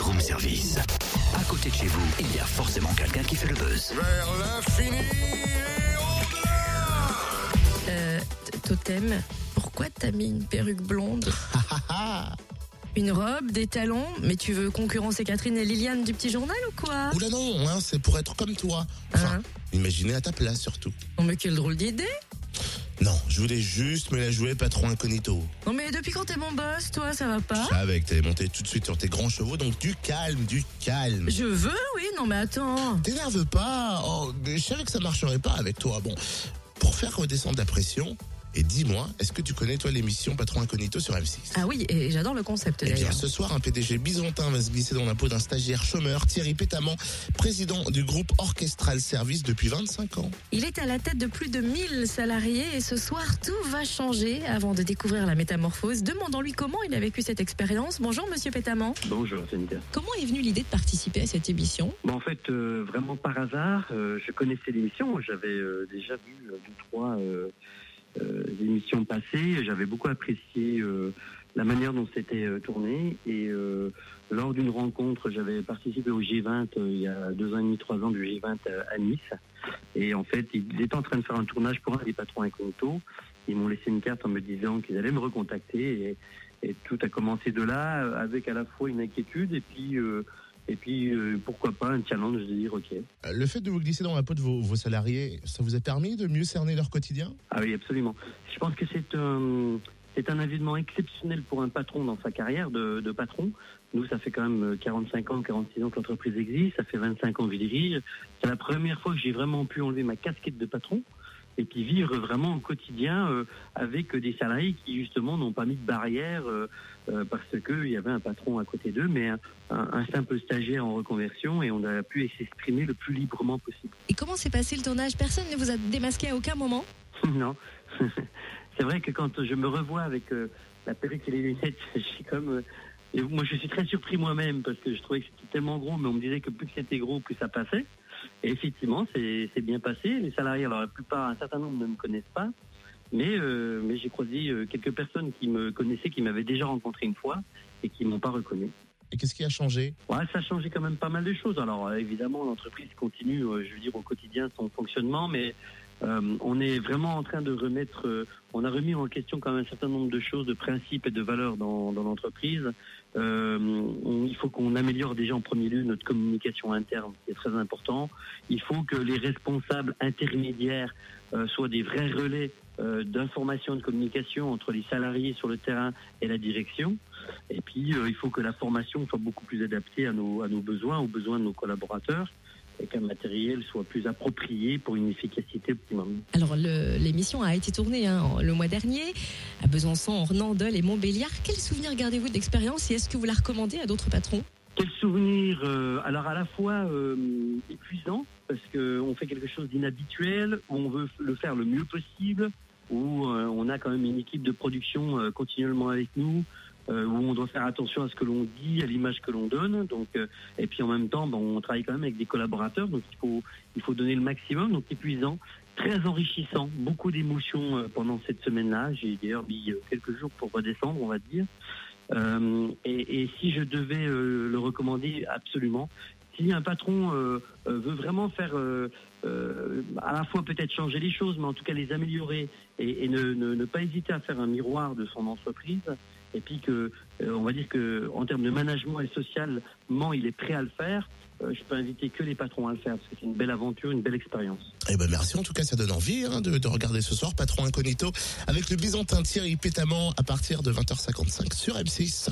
room service. À côté de chez vous, il y a forcément quelqu'un qui fait le buzz. Vers l'infini et au-delà Euh, Totem, pourquoi t'as mis une perruque blonde? Une robe, des talons, mais tu veux concurrencer Catherine et Liliane du petit journal ou quoi? Oula non, hein, c'est pour être comme toi. Enfin, Hein? imaginez à ta place surtout. Non mais quelle drôle d'idée Non, je voulais juste me la jouer patron incognito. Non mais depuis quand t'es mon boss, toi, ça va pas Je savais que t'allais monter tout de suite sur tes grands chevaux, donc du calme, du calme. Je veux, oui, non mais attends. T'énerve pas. Oh, je savais que ça marcherait pas avec toi. Bon, pour faire redescendre la pression, et dis-moi, est-ce que tu connais toi l'émission Patron Incognito sur M6 Ah oui, et j'adore le concept Eh bien, d'ailleurs. ce soir, un PDG bisontin va se glisser dans la peau d'un stagiaire chômeur, Thierry Pétamant, président du groupe Orchestral Service depuis 25 ans. Il est à la tête de plus de 1000 salariés et ce soir tout va changer. Avant de découvrir la métamorphose, demandons-lui comment il a vécu cette expérience. Bonjour Monsieur Pétamant. Bonjour, Cynthia. Comment est venue l'idée de participer à cette émission? Bon, en fait, euh, vraiment par hasard, euh, je connaissais l'émission. J'avais euh, déjà vu deux, trois émissions passées. J'avais beaucoup apprécié euh, la manière dont c'était euh, tourné. Et euh, lors d'une rencontre, j'avais participé au G20 euh, il y a deux ans et demi, trois ans du G20 euh, à Nice. Et en fait, ils étaient en train de faire un tournage pour un des patrons incognito. Ils m'ont laissé une carte en me disant qu'ils allaient me recontacter. Et, et tout a commencé de là, euh, avec à la fois une inquiétude et puis... euh, et puis, euh, pourquoi pas un challenge de dire, OK. Euh, Le fait de vous glisser dans la peau de vos, vos salariés, ça vous a permis de mieux cerner leur quotidien? Ah oui, absolument. Je pense que c'est un, c'est un événement exceptionnel pour un patron dans sa carrière de, de patron. Nous, ça fait quand même 45 ans, 46 ans que l'entreprise existe. Ça fait 25 ans que je dirige. C'est la première fois que j'ai vraiment pu enlever ma casquette de patron et puis vivre vraiment au quotidien euh, avec des salariés qui justement n'ont pas mis de barrière euh, euh, parce qu'il y avait un patron à côté d'eux, mais un, un- simple stagiaire en reconversion et on a pu s'exprimer le plus librement possible. Et comment s'est passé le tournage? Personne ne vous a démasqué à aucun moment? Non. c'est vrai que quand je me revois avec la perruque et les lunettes, je suis comme. Et moi, je suis très surpris moi-même parce que je trouvais que c'était tellement gros, mais on me disait que plus que c'était gros, plus ça passait. Et effectivement, c'est bien passé. Les salariés, alors la plupart, un certain nombre ne me connaissent pas, mais, euh, mais j'ai croisé euh, quelques personnes qui me connaissaient, qui m'avaient déjà rencontré une fois et qui m'ont pas reconnu. Et qu'est-ce qui a changé? Ouais, ça a changé quand même pas mal de choses. Alors euh, évidemment, l'entreprise continue, je veux dire, au quotidien son fonctionnement, mais euh, on est vraiment en train de remettre, euh, on a remis en question quand même un certain nombre de choses, de principes et de valeurs dans, l'entreprise. Euh, il faut qu'on améliore déjà en premier lieu notre communication interne, c'est très important. Il faut que les responsables intermédiaires soient des vrais relais d'information et de communication entre les salariés sur le terrain et la direction. Et puis, il faut que la formation soit beaucoup plus adaptée à nos besoins, aux besoins de nos collaborateurs, et qu'un matériel soit plus approprié pour une efficacité optimum. Alors l'émission a été tournée hein, le mois dernier à Besançon, Ornandol et Montbéliard. Quel souvenir gardez-vous de l'expérience et est-ce que vous la recommandez à d'autres patrons? Quel souvenir euh, Alors à la fois euh, épuisant, parce qu'on fait quelque chose d'inhabituel, où on veut le faire le mieux possible, où euh, on a quand même une équipe de production euh, continuellement avec nous, euh, où on doit faire attention à ce que l'on dit, à l'image que l'on donne. Donc, euh, et puis en même temps, bon, on travaille quand même avec des collaborateurs, donc il faut, donner le maximum. Donc épuisant, très enrichissant, beaucoup d'émotions euh, pendant cette semaine-là. J'ai d'ailleurs mis quelques jours pour redescendre, on va dire. Et, si je devais le recommander, absolument. Si un patron euh, euh, veut vraiment faire euh, à la fois peut-être changer les choses, mais en tout cas les améliorer et, ne, pas hésiter à faire un miroir de son entreprise, et puis que on va dire que en termes de management et socialement, il est prêt à le faire. je peux inviter que les patrons à le faire parce que c'est une belle aventure, une belle expérience. Eh ben merci, en tout cas ça donne envie hein, de, de regarder ce soir Patron Incognito avec le bisontin Thierry Pétamant à partir de 20h55 sur M6.